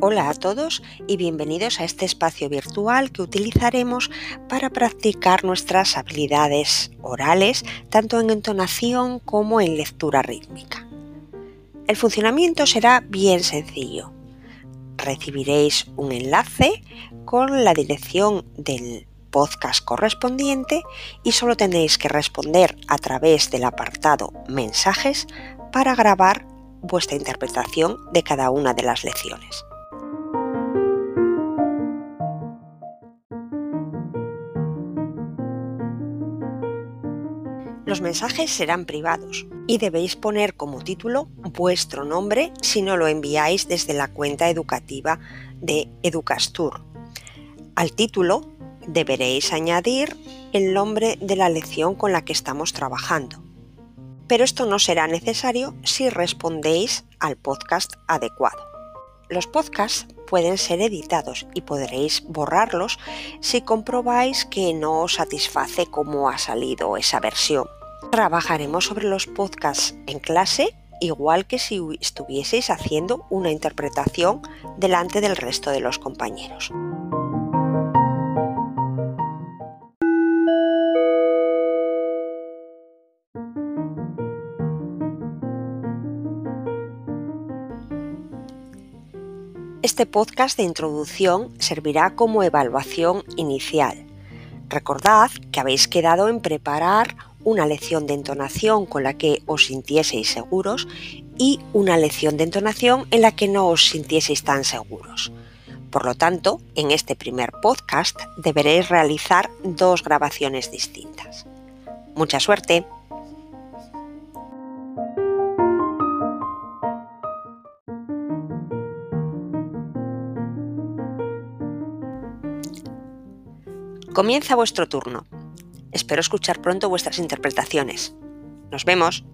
Hola a todos y bienvenidos a este espacio virtual que utilizaremos para practicar nuestras habilidades orales tanto en entonación como en lectura rítmica. El funcionamiento será bien sencillo. Recibiréis un enlace con la dirección del podcast correspondiente y solo tenéis que responder a través del apartado mensajes para grabar vuestra interpretación de cada una de las lecciones. Los mensajes serán privados y debéis poner como título vuestro nombre si no lo enviáis desde la cuenta educativa de Educastur. Al título deberéis añadir el nombre de la lección con la que estamos trabajando. Pero esto no será necesario si respondéis al podcast adecuado. Los podcasts pueden ser editados y podréis borrarlos si comprobáis que no os satisface cómo ha salido esa versión. Trabajaremos sobre los podcasts en clase igual que si estuvieseis haciendo una interpretación delante del resto de los compañeros. Este podcast de introducción servirá como evaluación inicial. Recordad que habéis quedado en preparar una lección de entonación con la que os sintieseis seguros y una lección de entonación en la que no os sintieseis tan seguros. Por lo tanto, en este primer podcast deberéis realizar dos grabaciones distintas. Mucha suerte. Comienza vuestro turno. Espero escuchar pronto vuestras interpretaciones. Nos vemos.